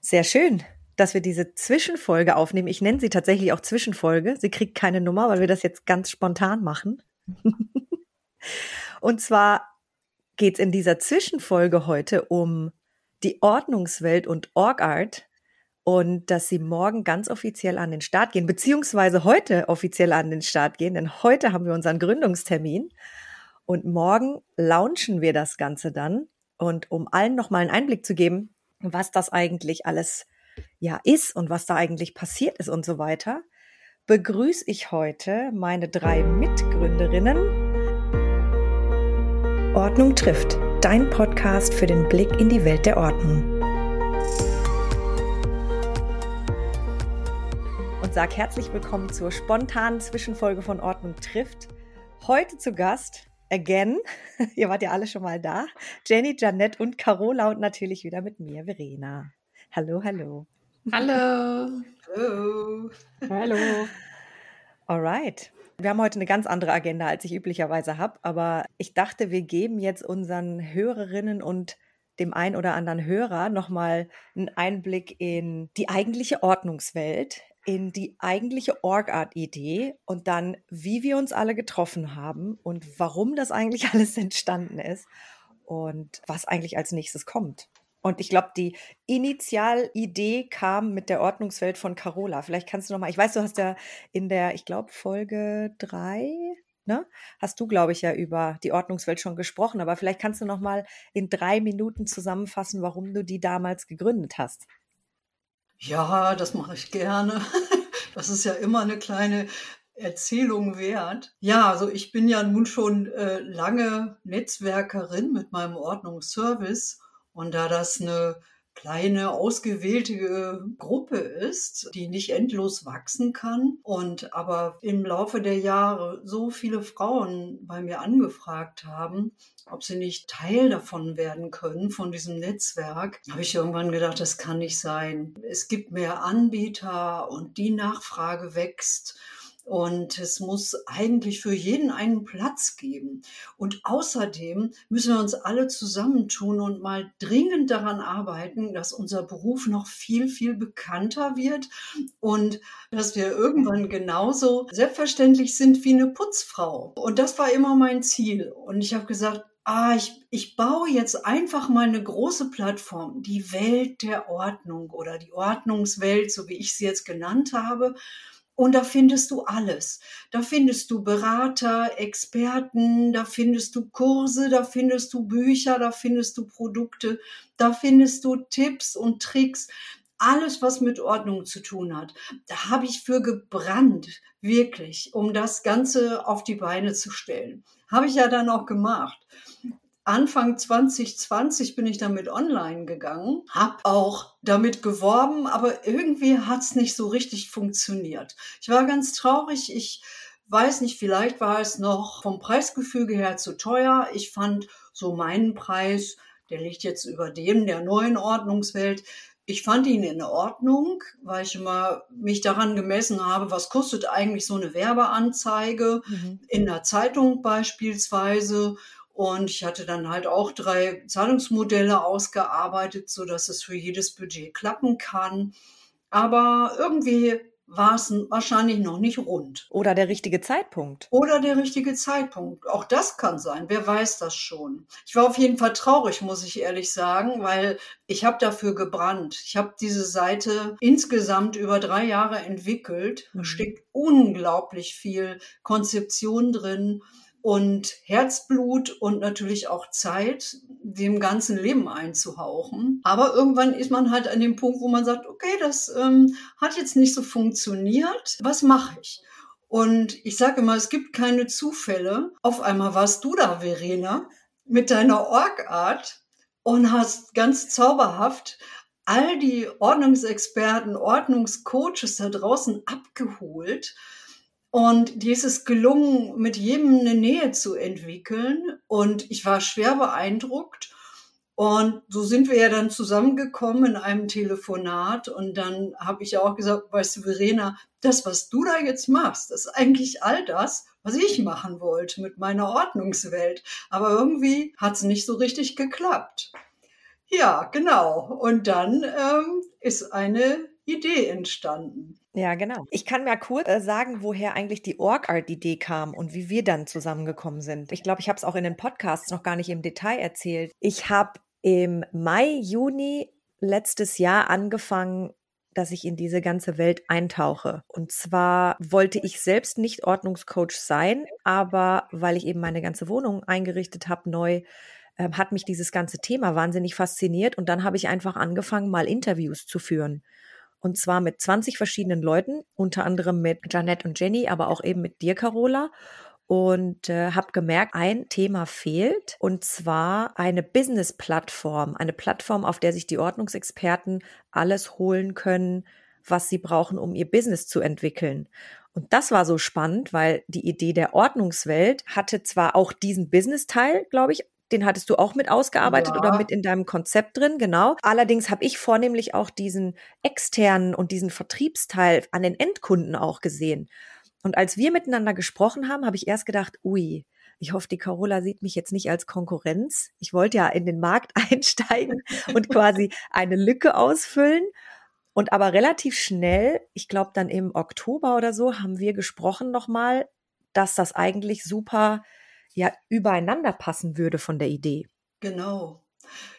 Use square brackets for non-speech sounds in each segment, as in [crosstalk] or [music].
Sehr schön, dass wir diese Zwischenfolge aufnehmen. Ich nenne sie tatsächlich auch Zwischenfolge. Sie kriegt keine Nummer, weil wir das jetzt ganz spontan machen. [laughs] Und zwar geht es in dieser Zwischenfolge heute um die Ordnungswelt und Orgart und dass sie morgen ganz offiziell an den Start gehen, beziehungsweise heute offiziell an den Start gehen, denn heute haben wir unseren Gründungstermin und morgen launchen wir das Ganze dann. Und um allen nochmal einen Einblick zu geben, was das eigentlich alles ja ist und was da eigentlich passiert ist und so weiter, begrüße ich heute meine drei Mitgründerinnen. Ordnung trifft, dein Podcast für den Blick in die Welt der Ordnung. Und sag herzlich willkommen zur spontanen Zwischenfolge von Ordnung trifft. Heute zu Gast again. [laughs] Ihr wart ja alle schon mal da. Jenny, Janette und Carola und natürlich wieder mit mir, Verena. Hallo, hallo. Hallo. Hallo. Hallo. Alright. Wir haben heute eine ganz andere Agenda, als ich üblicherweise habe, aber ich dachte, wir geben jetzt unseren Hörerinnen und dem ein oder anderen Hörer nochmal einen Einblick in die eigentliche Ordnungswelt, in die eigentliche Org-Art-Idee und dann, wie wir uns alle getroffen haben und warum das eigentlich [laughs] alles entstanden ist und was eigentlich als nächstes kommt. Und ich glaube, die Initialidee kam mit der Ordnungswelt von Carola. Vielleicht kannst du noch mal, ich weiß, du hast ja in der, ich glaube, Folge drei, ne, hast du, glaube ich, ja über die Ordnungswelt schon gesprochen. Aber vielleicht kannst du noch mal in drei Minuten zusammenfassen, warum du die damals gegründet hast. Ja, das mache ich gerne. [laughs] Das ist ja immer eine kleine Erzählung wert. Ja, also ich bin ja nun schon äh, lange Netzwerkerin mit meinem Ordnungsservice und da das eine kleine ausgewählte Gruppe ist, die nicht endlos wachsen kann und aber im Laufe der Jahre so viele Frauen bei mir angefragt haben, ob sie nicht Teil davon werden können, von diesem Netzwerk, habe ich irgendwann gedacht, das kann nicht sein. Es gibt mehr Anbieter und die Nachfrage wächst. Und es muss eigentlich für jeden einen Platz geben. Und außerdem müssen wir uns alle zusammentun und mal dringend daran arbeiten, dass unser Beruf noch viel, viel bekannter wird und dass wir irgendwann genauso selbstverständlich sind wie eine Putzfrau. Und das war immer mein Ziel. Und ich habe gesagt, ah, ich, ich baue jetzt einfach mal eine große Plattform, die Welt der Ordnung oder die Ordnungswelt, so wie ich sie jetzt genannt habe. Und da findest du alles. Da findest du Berater, Experten, da findest du Kurse, da findest du Bücher, da findest du Produkte, da findest du Tipps und Tricks. Alles, was mit Ordnung zu tun hat. Da habe ich für gebrannt, wirklich, um das Ganze auf die Beine zu stellen. Habe ich ja dann auch gemacht. Anfang 2020 bin ich damit online gegangen, habe auch damit geworben, aber irgendwie hat es nicht so richtig funktioniert. Ich war ganz traurig. Ich weiß nicht, vielleicht war es noch vom Preisgefüge her zu teuer. Ich fand so meinen Preis, der liegt jetzt über dem der neuen Ordnungswelt. Ich fand ihn in Ordnung, weil ich immer mich daran gemessen habe, was kostet eigentlich so eine Werbeanzeige mhm. in der Zeitung beispielsweise und ich hatte dann halt auch drei Zahlungsmodelle ausgearbeitet, so dass es für jedes Budget klappen kann. Aber irgendwie war es wahrscheinlich noch nicht rund. Oder der richtige Zeitpunkt. Oder der richtige Zeitpunkt. Auch das kann sein. Wer weiß das schon. Ich war auf jeden Fall traurig, muss ich ehrlich sagen, weil ich habe dafür gebrannt. Ich habe diese Seite insgesamt über drei Jahre entwickelt. Da mhm. steckt unglaublich viel Konzeption drin und Herzblut und natürlich auch Zeit dem ganzen Leben einzuhauchen. Aber irgendwann ist man halt an dem Punkt, wo man sagt, okay, das ähm, hat jetzt nicht so funktioniert. Was mache ich? Und ich sage immer, es gibt keine Zufälle. Auf einmal warst du da, Verena, mit deiner Orgart und hast ganz zauberhaft all die Ordnungsexperten, Ordnungscoaches da draußen abgeholt und dir ist es gelungen, mit jedem eine Nähe zu entwickeln. Und ich war schwer beeindruckt. Und so sind wir ja dann zusammengekommen in einem Telefonat. Und dann habe ich auch gesagt, weißt du, Verena, das, was du da jetzt machst, ist eigentlich all das, was ich machen wollte mit meiner Ordnungswelt. Aber irgendwie hat es nicht so richtig geklappt. Ja, genau. Und dann ähm, ist eine Idee entstanden. Ja, genau. Ich kann mal kurz äh, sagen, woher eigentlich die Org-Art-Idee kam und wie wir dann zusammengekommen sind. Ich glaube, ich habe es auch in den Podcasts noch gar nicht im Detail erzählt. Ich habe im Mai, Juni letztes Jahr angefangen, dass ich in diese ganze Welt eintauche. Und zwar wollte ich selbst nicht Ordnungscoach sein, aber weil ich eben meine ganze Wohnung eingerichtet habe, neu, äh, hat mich dieses ganze Thema wahnsinnig fasziniert. Und dann habe ich einfach angefangen, mal Interviews zu führen. Und zwar mit 20 verschiedenen Leuten, unter anderem mit Janette und Jenny, aber auch eben mit dir, Carola. Und äh, habe gemerkt, ein Thema fehlt, und zwar eine Business-Plattform, eine Plattform, auf der sich die Ordnungsexperten alles holen können, was sie brauchen, um ihr Business zu entwickeln. Und das war so spannend, weil die Idee der Ordnungswelt hatte zwar auch diesen Business-Teil, glaube ich, den hattest du auch mit ausgearbeitet ja. oder mit in deinem Konzept drin, genau. Allerdings habe ich vornehmlich auch diesen externen und diesen Vertriebsteil an den Endkunden auch gesehen. Und als wir miteinander gesprochen haben, habe ich erst gedacht, ui, ich hoffe, die Carola sieht mich jetzt nicht als Konkurrenz. Ich wollte ja in den Markt [laughs] einsteigen und quasi eine Lücke ausfüllen. Und aber relativ schnell, ich glaube dann im Oktober oder so, haben wir gesprochen nochmal, dass das eigentlich super ja übereinander passen würde von der Idee. Genau.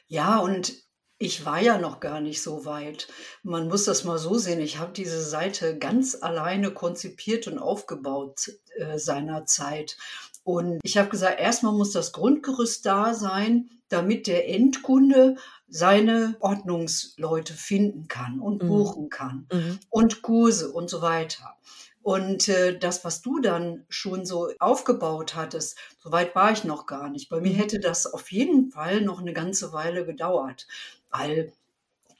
Ja, und ich war ja noch gar nicht so weit. Man muss das mal so sehen. Ich habe diese Seite ganz alleine konzipiert und aufgebaut äh, seinerzeit. Und ich habe gesagt, erstmal muss das Grundgerüst da sein, damit der Endkunde seine Ordnungsleute finden kann und mhm. buchen kann mhm. und Kurse und so weiter. Und äh, das, was du dann schon so aufgebaut hattest, so weit war ich noch gar nicht. Bei mir mhm. hätte das auf jeden Fall noch eine ganze Weile gedauert, weil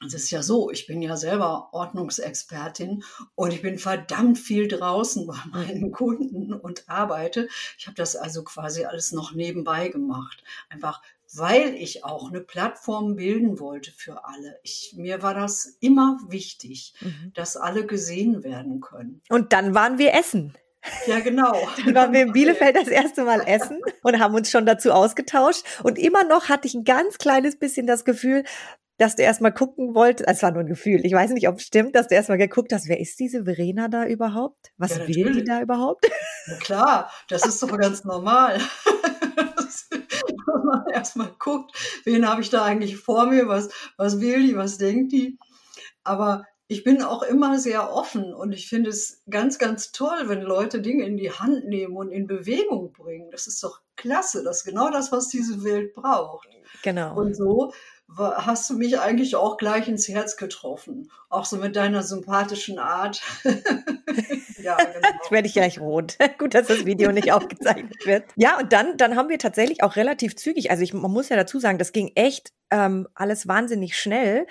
es ist ja so, ich bin ja selber Ordnungsexpertin und ich bin verdammt viel draußen bei meinen Kunden und arbeite. Ich habe das also quasi alles noch nebenbei gemacht. Einfach weil ich auch eine Plattform bilden wollte für alle. Ich, mir war das immer wichtig, mhm. dass alle gesehen werden können. Und dann waren wir essen. Ja, genau. [laughs] Dann waren wir in Bielefeld das erste Mal essen und haben uns schon dazu ausgetauscht. Und immer noch hatte ich ein ganz kleines bisschen das Gefühl, dass du erstmal gucken wolltest, es war nur ein Gefühl, ich weiß nicht, ob es stimmt, dass du erstmal geguckt hast, wer ist diese Verena da überhaupt? Was ja, will die da überhaupt? Na klar, das ist doch ganz normal. [laughs] [laughs] Wenn man erstmal guckt, wen habe ich da eigentlich vor mir, was, was will die, was denkt die. Aber ich bin auch immer sehr offen und ich finde es ganz, ganz toll, wenn Leute Dinge in die Hand nehmen und in Bewegung bringen. Das ist doch klasse. Das ist genau das, was diese Welt braucht. Genau. Und so hast du mich eigentlich auch gleich ins Herz getroffen. Auch so mit deiner sympathischen Art. [laughs] ja, genau. [laughs] Jetzt werde ich gleich rot. [laughs] Gut, dass das Video nicht aufgezeichnet wird. Ja, und dann, dann haben wir tatsächlich auch relativ zügig, also ich, man muss ja dazu sagen, das ging echt ähm, alles wahnsinnig schnell.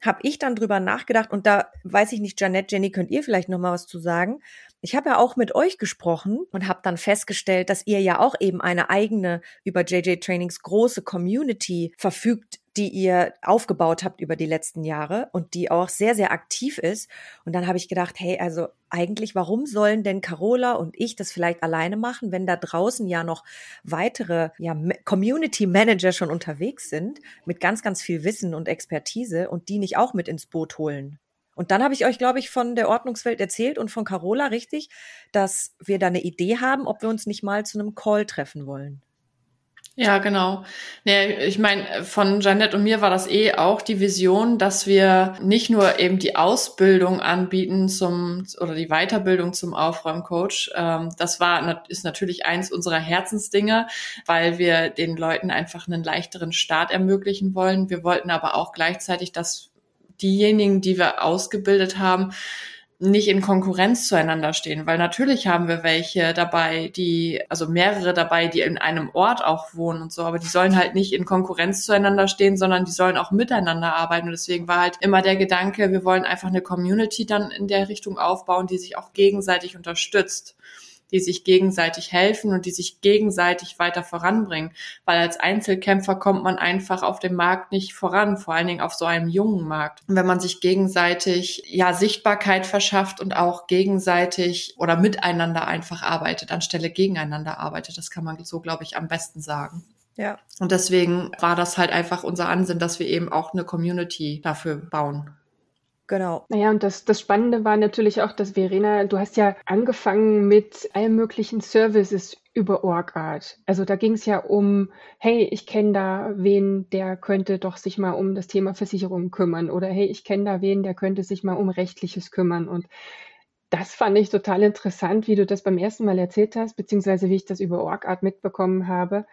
Habe ich dann drüber nachgedacht und da weiß ich nicht, Janette, Jenny, könnt ihr vielleicht noch mal was zu sagen? Ich habe ja auch mit euch gesprochen und habe dann festgestellt, dass ihr ja auch eben eine eigene über JJ Trainings große Community verfügt, die ihr aufgebaut habt über die letzten Jahre und die auch sehr, sehr aktiv ist. Und dann habe ich gedacht, hey, also eigentlich, warum sollen denn Carola und ich das vielleicht alleine machen, wenn da draußen ja noch weitere ja, Community Manager schon unterwegs sind mit ganz, ganz viel Wissen und Expertise und die nicht auch mit ins Boot holen? Und dann habe ich euch, glaube ich, von der Ordnungswelt erzählt und von Carola richtig, dass wir da eine Idee haben, ob wir uns nicht mal zu einem Call treffen wollen. Ja, genau. Nee, ich meine, von Janet und mir war das eh auch die Vision, dass wir nicht nur eben die Ausbildung anbieten zum oder die Weiterbildung zum Aufräumcoach. Ähm, das war ist natürlich eins unserer Herzensdinge, weil wir den Leuten einfach einen leichteren Start ermöglichen wollen. Wir wollten aber auch gleichzeitig, dass diejenigen, die wir ausgebildet haben, nicht in Konkurrenz zueinander stehen, weil natürlich haben wir welche dabei, die, also mehrere dabei, die in einem Ort auch wohnen und so, aber die sollen halt nicht in Konkurrenz zueinander stehen, sondern die sollen auch miteinander arbeiten. Und deswegen war halt immer der Gedanke, wir wollen einfach eine Community dann in der Richtung aufbauen, die sich auch gegenseitig unterstützt die sich gegenseitig helfen und die sich gegenseitig weiter voranbringen. Weil als Einzelkämpfer kommt man einfach auf dem Markt nicht voran, vor allen Dingen auf so einem jungen Markt. Und wenn man sich gegenseitig ja Sichtbarkeit verschafft und auch gegenseitig oder miteinander einfach arbeitet, anstelle gegeneinander arbeitet, das kann man so, glaube ich, am besten sagen. Ja. Und deswegen war das halt einfach unser Ansinn, dass wir eben auch eine Community dafür bauen. Genau. Naja, und das, das Spannende war natürlich auch, dass Verena, du hast ja angefangen mit allen möglichen Services über OrgArt. Also da ging es ja um, hey, ich kenne da wen, der könnte doch sich mal um das Thema Versicherung kümmern. Oder hey, ich kenne da wen, der könnte sich mal um Rechtliches kümmern. Und das fand ich total interessant, wie du das beim ersten Mal erzählt hast, beziehungsweise wie ich das über OrgArt mitbekommen habe,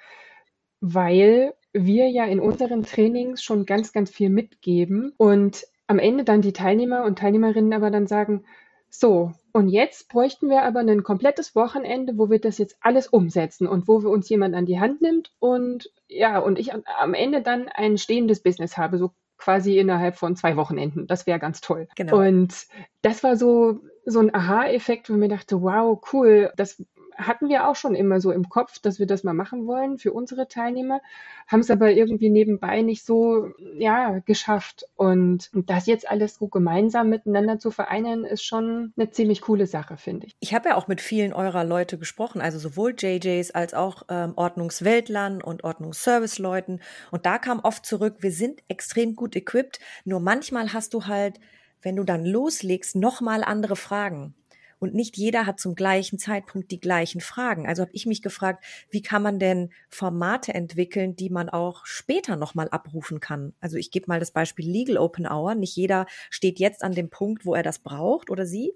weil wir ja in unseren Trainings schon ganz, ganz viel mitgeben und am Ende dann die Teilnehmer und Teilnehmerinnen aber dann sagen, so, und jetzt bräuchten wir aber ein komplettes Wochenende, wo wir das jetzt alles umsetzen und wo wir uns jemand an die Hand nimmt und ja, und ich am Ende dann ein stehendes Business habe, so quasi innerhalb von zwei Wochenenden. Das wäre ganz toll. Genau. Und das war so, so ein Aha-Effekt, wo ich mir dachte, wow, cool, das hatten wir auch schon immer so im Kopf, dass wir das mal machen wollen für unsere Teilnehmer, haben es aber irgendwie nebenbei nicht so ja, geschafft. Und das jetzt alles so gemeinsam miteinander zu vereinen, ist schon eine ziemlich coole Sache, finde ich. Ich habe ja auch mit vielen eurer Leute gesprochen, also sowohl JJs als auch ähm, Ordnungsweltlern und Ordnungsservice-Leuten. Und da kam oft zurück, wir sind extrem gut equipped, nur manchmal hast du halt wenn du dann loslegst, nochmal andere Fragen. Und nicht jeder hat zum gleichen Zeitpunkt die gleichen Fragen. Also habe ich mich gefragt, wie kann man denn Formate entwickeln, die man auch später nochmal abrufen kann? Also ich gebe mal das Beispiel Legal Open Hour. Nicht jeder steht jetzt an dem Punkt, wo er das braucht oder sie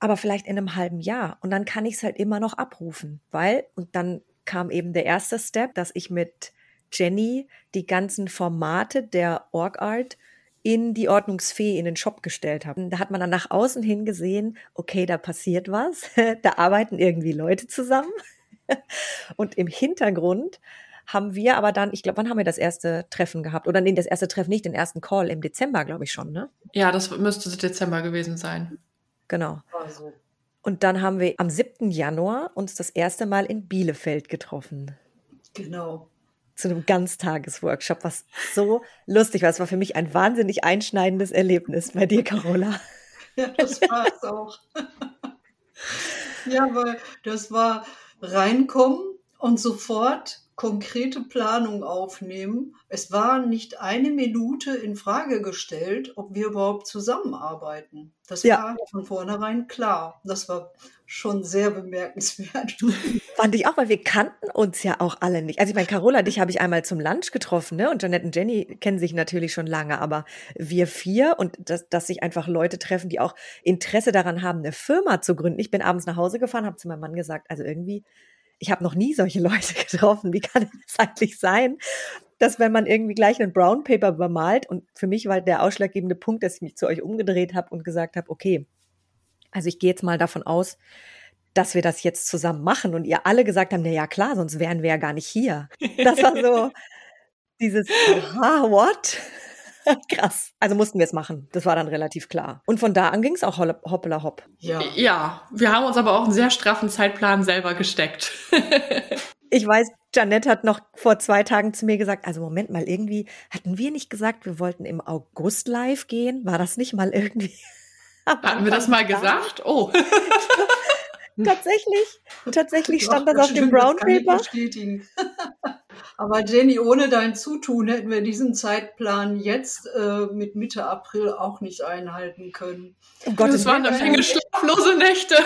aber vielleicht in einem halben Jahr. Und dann kann ich es halt immer noch abrufen, weil, und dann kam eben der erste Step, dass ich mit Jenny die ganzen Formate der Org Art in die Ordnungsfee in den Shop gestellt habe. Da hat man dann nach außen hin gesehen, okay, da passiert was, [laughs] da arbeiten irgendwie Leute zusammen. [laughs] Und im Hintergrund haben wir aber dann, ich glaube, wann haben wir das erste Treffen gehabt? Oder nee, das erste Treffen nicht, den ersten Call im Dezember, glaube ich schon, ne? Ja, das müsste Dezember gewesen sein. Genau. Also. Und dann haben wir am 7. Januar uns das erste Mal in Bielefeld getroffen. Genau zu einem Ganztagesworkshop, was so lustig war. Es war für mich ein wahnsinnig einschneidendes Erlebnis bei dir, Carola. [laughs] Ja, das war es auch. [laughs] ja, weil das war reinkommen und sofort konkrete Planung aufnehmen. Es war nicht eine Minute in Frage gestellt, ob wir überhaupt zusammenarbeiten. Das ja. war von vornherein klar. Das war schon sehr bemerkenswert. [laughs] Fand ich auch, weil wir kannten uns ja auch alle nicht. Also ich meine, Carola, dich habe ich einmal zum Lunch getroffen, ne? Und Janette und Jenny kennen sich natürlich schon lange, aber wir vier und dass, dass sich einfach Leute treffen, die auch Interesse daran haben, eine Firma zu gründen. Ich bin abends nach Hause gefahren, habe zu meinem Mann gesagt, also irgendwie ich habe noch nie solche [laughs] Leute getroffen. Wie kann es eigentlich sein, dass wenn man irgendwie gleich einen Brown Paper bemalt und für mich war der ausschlaggebende Punkt, dass ich mich zu euch umgedreht habe und gesagt habe, okay, also ich gehe jetzt mal davon aus, dass wir das jetzt zusammen machen und ihr alle gesagt haben, na ja klar, sonst wären wir ja gar nicht hier. Das war so [laughs] dieses, aha, what? [laughs] Krass. Also mussten wir es machen. Das war dann relativ klar. Und von da an ging es auch hoppla hopp. Ja. ja, wir haben uns aber auch einen sehr straffen Zeitplan selber gesteckt. [laughs] ich weiß, Janette hat noch vor zwei Tagen zu mir gesagt, also Moment mal, irgendwie hatten wir nicht gesagt, wir wollten im August live gehen? War das nicht mal irgendwie? [laughs] Hatten wir das mal gesagt? Oh. tatsächlich, tatsächlich stand Doch, das auf dem Brown Paper. Aber Jenny, ohne dein Zutun hätten wir diesen Zeitplan jetzt äh, mit Mitte April auch nicht einhalten können. Oh Gott, das waren eine Menge schlaflose Nächte.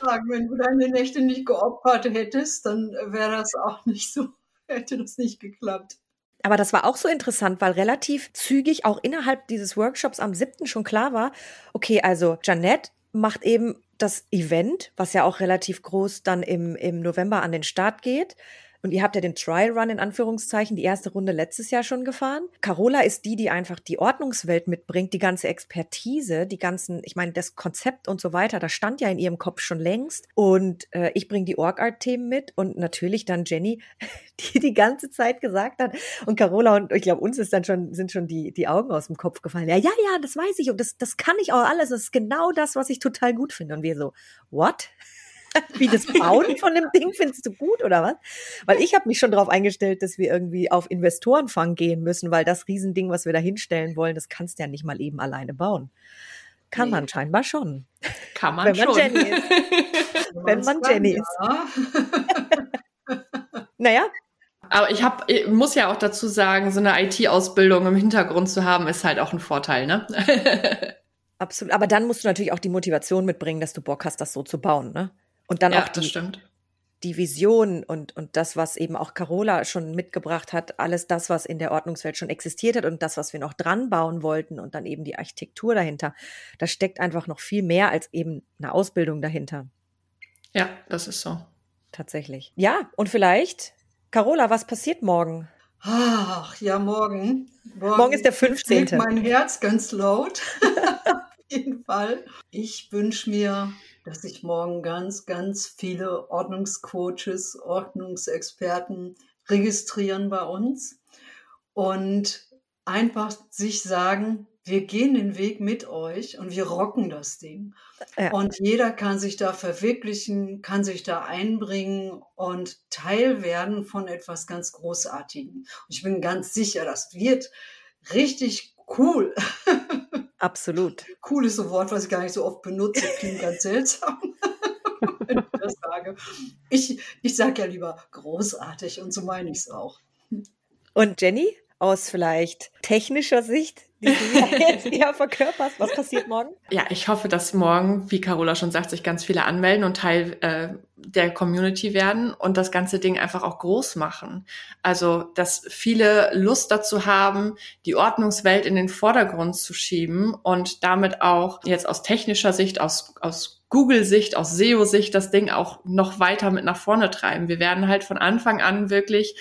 sagen, wenn du deine Nächte nicht geopfert hättest, dann wäre das auch nicht so, [laughs] hätte das nicht geklappt. Aber das war auch so interessant, weil relativ zügig auch innerhalb dieses Workshops am 7. schon klar war, okay, also Janette macht eben das Event, was ja auch relativ groß dann im, im November an den Start geht. Und ihr habt ja den Trial Run in Anführungszeichen, die erste Runde letztes Jahr schon gefahren. Carola ist die, die einfach die Ordnungswelt mitbringt, die ganze Expertise, die ganzen, ich meine, das Konzept und so weiter, das stand ja in ihrem Kopf schon längst. Und äh, ich bringe die Org-Art-Themen mit und natürlich dann Jenny, [laughs] die die ganze Zeit gesagt hat. Und Carola und ich glaube, uns ist dann schon, sind schon die, die Augen aus dem Kopf gefallen. Ja, ja, ja, das weiß ich und das, das kann ich auch alles. Das ist genau das, was ich total gut finde. Und wir so, what? [laughs] Wie das Bauen von dem Ding findest du gut oder was? Weil ich habe mich schon darauf eingestellt, dass wir irgendwie auf Investorenfang gehen müssen, weil das Riesending, was wir da hinstellen wollen, das kannst du ja nicht mal eben alleine bauen. Kann nee. man scheinbar schon. Kann man Wenn man schon. Jenny ist. [laughs] Wenn man Jenny ist. [laughs] naja, aber ich hab, ich muss ja auch dazu sagen, so eine IT-Ausbildung im Hintergrund zu haben, ist halt auch ein Vorteil, ne? Absolut. Aber dann musst du natürlich auch die Motivation mitbringen, dass du Bock hast, das so zu bauen, ne? Und dann ja, auch die, das stimmt die Vision und, und das, was eben auch Carola schon mitgebracht hat, alles das, was in der Ordnungswelt schon existiert hat und das, was wir noch dran bauen wollten und dann eben die Architektur dahinter, da steckt einfach noch viel mehr als eben eine Ausbildung dahinter. Ja, das ist so. Tatsächlich. Ja, und vielleicht, Carola, was passiert morgen? Ach, ja, morgen. Morgen, morgen ist der 15. Mein Herz ganz laut. [laughs] Auf jeden Fall. Ich wünsche mir dass sich morgen ganz, ganz viele Ordnungscoaches, Ordnungsexperten registrieren bei uns und einfach sich sagen, wir gehen den Weg mit euch und wir rocken das Ding. Ja. Und jeder kann sich da verwirklichen, kann sich da einbringen und Teil werden von etwas ganz Großartigem. Und ich bin ganz sicher, das wird richtig cool. [laughs] Absolut. Cool ist so ein Wort, was ich gar nicht so oft benutze, klingt ganz [laughs] seltsam. [laughs] wenn ich das sage. Ich, ich sage ja lieber großartig und so meine ich es auch. Und Jenny, aus vielleicht technischer Sicht, die du [laughs] jetzt eher verkörperst, was passiert morgen? Ja, ich hoffe, dass morgen, wie Carola schon sagt, sich ganz viele anmelden und Teil äh, der Community werden und das ganze Ding einfach auch groß machen. Also, dass viele Lust dazu haben, die Ordnungswelt in den Vordergrund zu schieben und damit auch jetzt aus technischer Sicht, aus, aus Google-Sicht, aus SEO-Sicht das Ding auch noch weiter mit nach vorne treiben. Wir werden halt von Anfang an wirklich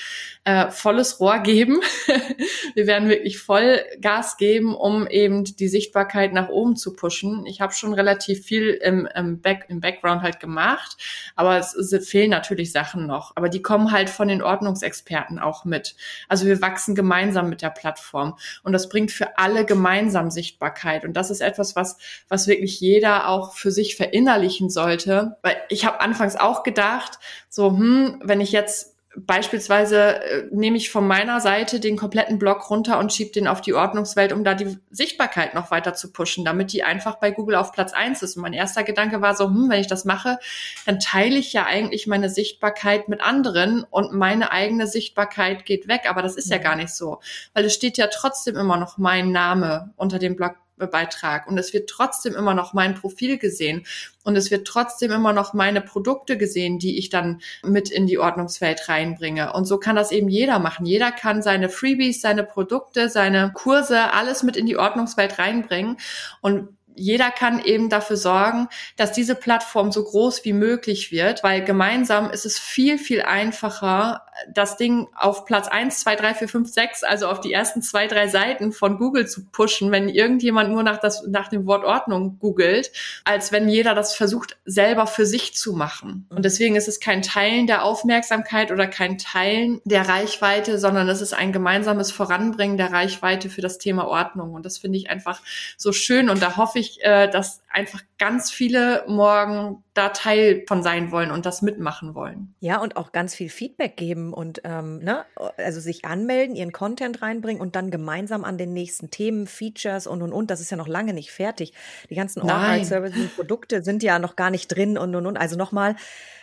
äh, volles Rohr geben. [laughs] wir werden wirklich voll Gas geben, um eben die Sichtbarkeit nach oben zu pushen. Ich habe schon relativ viel im, im, Back, im Background halt gemacht, aber es, es fehlen natürlich Sachen noch. Aber die kommen halt von den Ordnungsexperten auch mit. Also wir wachsen gemeinsam mit der Plattform und das bringt für alle gemeinsam Sichtbarkeit. Und das ist etwas, was, was wirklich jeder auch für sich verinnerlichen sollte. Weil ich habe anfangs auch gedacht, so, hm, wenn ich jetzt beispielsweise äh, nehme ich von meiner Seite den kompletten Blog runter und schiebe den auf die Ordnungswelt, um da die Sichtbarkeit noch weiter zu pushen, damit die einfach bei Google auf Platz eins ist. Und mein erster Gedanke war so, hm, wenn ich das mache, dann teile ich ja eigentlich meine Sichtbarkeit mit anderen und meine eigene Sichtbarkeit geht weg. Aber das ist ja gar nicht so, weil es steht ja trotzdem immer noch mein Name unter dem Blog Beitrag und es wird trotzdem immer noch mein Profil gesehen und es wird trotzdem immer noch meine Produkte gesehen, die ich dann mit in die Ordnungswelt reinbringe. Und so kann das eben jeder machen. Jeder kann seine Freebies, seine Produkte, seine Kurse, alles mit in die Ordnungswelt reinbringen und jeder kann eben dafür sorgen, dass diese Plattform so groß wie möglich wird, weil gemeinsam ist es viel, viel einfacher, das Ding auf Platz eins, zwei, drei, vier, fünf, sechs, also auf die ersten zwei, drei Seiten von Google zu pushen, wenn irgendjemand nur nach, das, nach dem Wort Ordnung googelt, als wenn jeder das versucht, selber für sich zu machen. Und deswegen ist es kein Teilen der Aufmerksamkeit oder kein Teilen der Reichweite, sondern es ist ein gemeinsames Voranbringen der Reichweite für das Thema Ordnung. Und das finde ich einfach so schön und da hoffe ich, äh, dass einfach ganz viele morgen da Teil von sein wollen und das mitmachen wollen. Ja, und auch ganz viel Feedback geben und ähm, ne, also sich anmelden, ihren Content reinbringen und dann gemeinsam an den nächsten Themen, Features und und und. Das ist ja noch lange nicht fertig. Die ganzen Online-Services und Produkte sind ja noch gar nicht drin und und und. Also nochmal,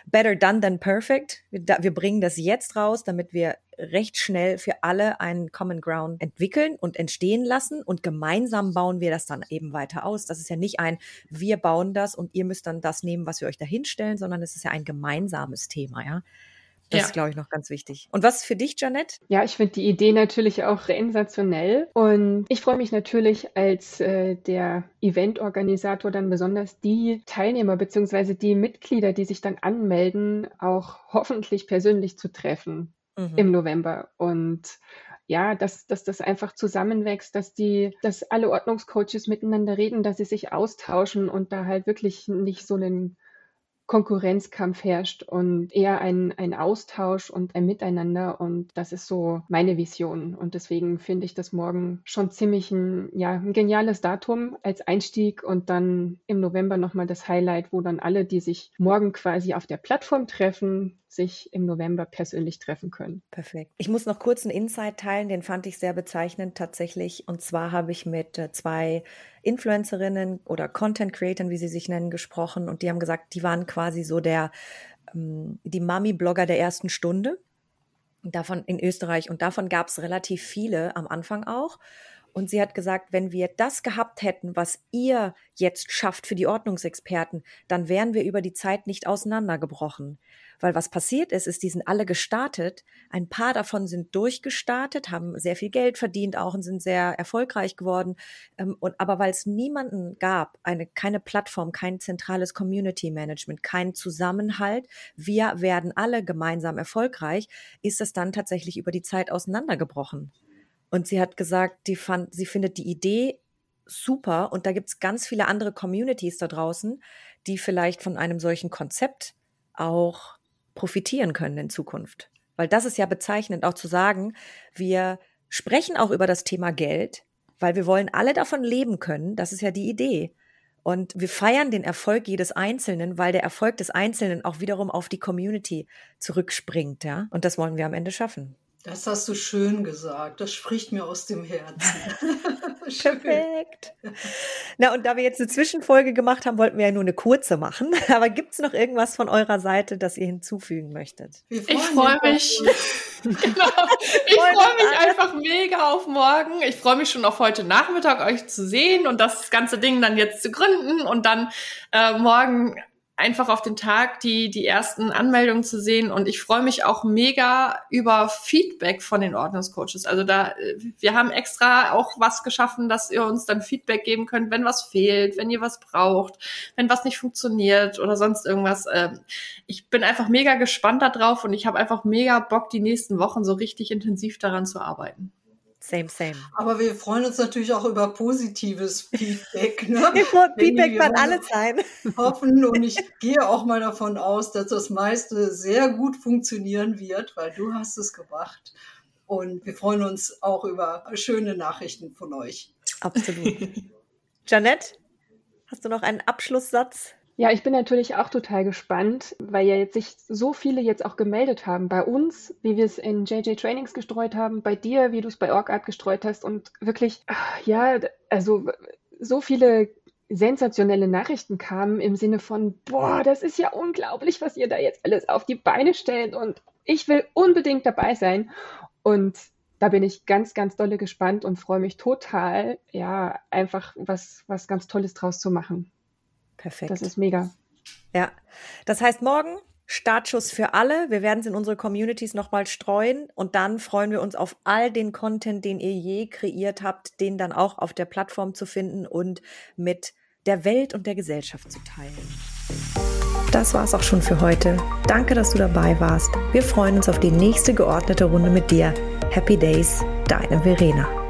better done than perfect. Wir, wir bringen das jetzt raus, damit wir recht schnell für alle einen Common Ground entwickeln und entstehen lassen und gemeinsam bauen wir das dann eben weiter aus. Das ist ja nicht ein, wir bauen das und ihr müsst dann das nehmen, was wir euch da hinstellen, sondern es ist ja ein gemeinsames Thema, ja. Das ja. ist, glaube ich, noch ganz wichtig. Und was für dich, Janette? Ja, ich finde die Idee natürlich auch sensationell. Und ich freue mich natürlich als äh, der Eventorganisator dann besonders die Teilnehmer bzw. die Mitglieder, die sich dann anmelden, auch hoffentlich persönlich zu treffen mhm. im November. Und ja, dass, dass das einfach zusammenwächst, dass die, dass alle Ordnungscoaches miteinander reden, dass sie sich austauschen und da halt wirklich nicht so einen Konkurrenzkampf herrscht und eher ein, ein Austausch und ein Miteinander. Und das ist so meine Vision. Und deswegen finde ich das morgen schon ziemlich ein, ja, ein geniales Datum als Einstieg und dann im November nochmal das Highlight, wo dann alle, die sich morgen quasi auf der Plattform treffen, sich im November persönlich treffen können. Perfekt. Ich muss noch kurz einen Insight teilen, den fand ich sehr bezeichnend tatsächlich. Und zwar habe ich mit äh, zwei Influencerinnen oder Content Creatern, wie sie sich nennen, gesprochen. Und die haben gesagt, die waren quasi so der, ähm, die Mami-Blogger der ersten Stunde Davon in Österreich. Und davon gab es relativ viele am Anfang auch. Und sie hat gesagt, wenn wir das gehabt hätten, was ihr jetzt schafft für die Ordnungsexperten, dann wären wir über die Zeit nicht auseinandergebrochen. Weil was passiert ist, ist, die sind alle gestartet. Ein paar davon sind durchgestartet, haben sehr viel Geld verdient auch und sind sehr erfolgreich geworden. Ähm, und, aber weil es niemanden gab, eine, keine Plattform, kein zentrales Community Management, kein Zusammenhalt, wir werden alle gemeinsam erfolgreich, ist es dann tatsächlich über die Zeit auseinandergebrochen. Und sie hat gesagt, die fand, sie findet die Idee super und da gibt es ganz viele andere Communities da draußen, die vielleicht von einem solchen Konzept auch profitieren können in Zukunft. Weil das ist ja bezeichnend, auch zu sagen, wir sprechen auch über das Thema Geld, weil wir wollen alle davon leben können. Das ist ja die Idee. Und wir feiern den Erfolg jedes Einzelnen, weil der Erfolg des Einzelnen auch wiederum auf die Community zurückspringt, ja. Und das wollen wir am Ende schaffen. Das hast du schön gesagt. Das spricht mir aus dem Herzen. [laughs] Perfekt. Na, und da wir jetzt eine Zwischenfolge gemacht haben, wollten wir ja nur eine kurze machen. [laughs] Aber gibt es noch irgendwas von eurer Seite, das ihr hinzufügen möchtet? Ich freue mich. genau. [laughs] Ich freue mich einfach mega auf morgen. Ich freue mich schon auf heute Nachmittag euch zu sehen und das ganze Ding dann jetzt zu gründen und dann äh, morgen einfach auf den Tag die, die ersten Anmeldungen zu sehen. Und ich freue mich auch mega über Feedback von den Ordnungscoaches. Also da, wir haben extra auch was geschaffen, dass ihr uns dann Feedback geben könnt, wenn was fehlt, wenn ihr was braucht, wenn was nicht funktioniert oder sonst irgendwas. Ähm, ich bin einfach mega gespannt darauf und ich habe einfach mega Bock, die nächsten Wochen so richtig intensiv daran zu arbeiten. Same, same. Aber wir freuen uns natürlich auch über positives Feedback. [laughs] Ne? Feedback kann alles sein. Hoffen und ich gehe auch mal davon aus, dass das meiste sehr gut funktionieren wird, weil du hast es gemacht. Und wir freuen uns auch über schöne Nachrichten von euch. Absolut. [laughs] Janette, hast du noch einen Abschlusssatz? Ja, ich bin natürlich auch total gespannt, weil ja jetzt sich so viele jetzt auch gemeldet haben. Bei uns, wie wir es in JJ Trainings gestreut haben, bei dir, wie du es bei OrgArt gestreut hast und wirklich, ja, also so viele sensationelle Nachrichten kamen im Sinne von, boah, das ist ja unglaublich, was ihr da jetzt alles auf die Beine stellt und ich will unbedingt dabei sein. Und da bin ich ganz, ganz dolle gespannt und freue mich total, ja, einfach was, was ganz Tolles draus zu machen. Perfekt. Das ist mega. Ja. Das heißt, morgen Startschuss für alle. Wir werden es in unsere Communities nochmal streuen und dann freuen wir uns auf all den Content, den ihr je kreiert habt, den dann auch auf der Plattform zu finden und mit der Welt und der Gesellschaft zu teilen. Das war's auch schon für heute. Danke, dass du dabei warst. Wir freuen uns auf die nächste geordnete Runde mit dir. Happy Days, deine Verena.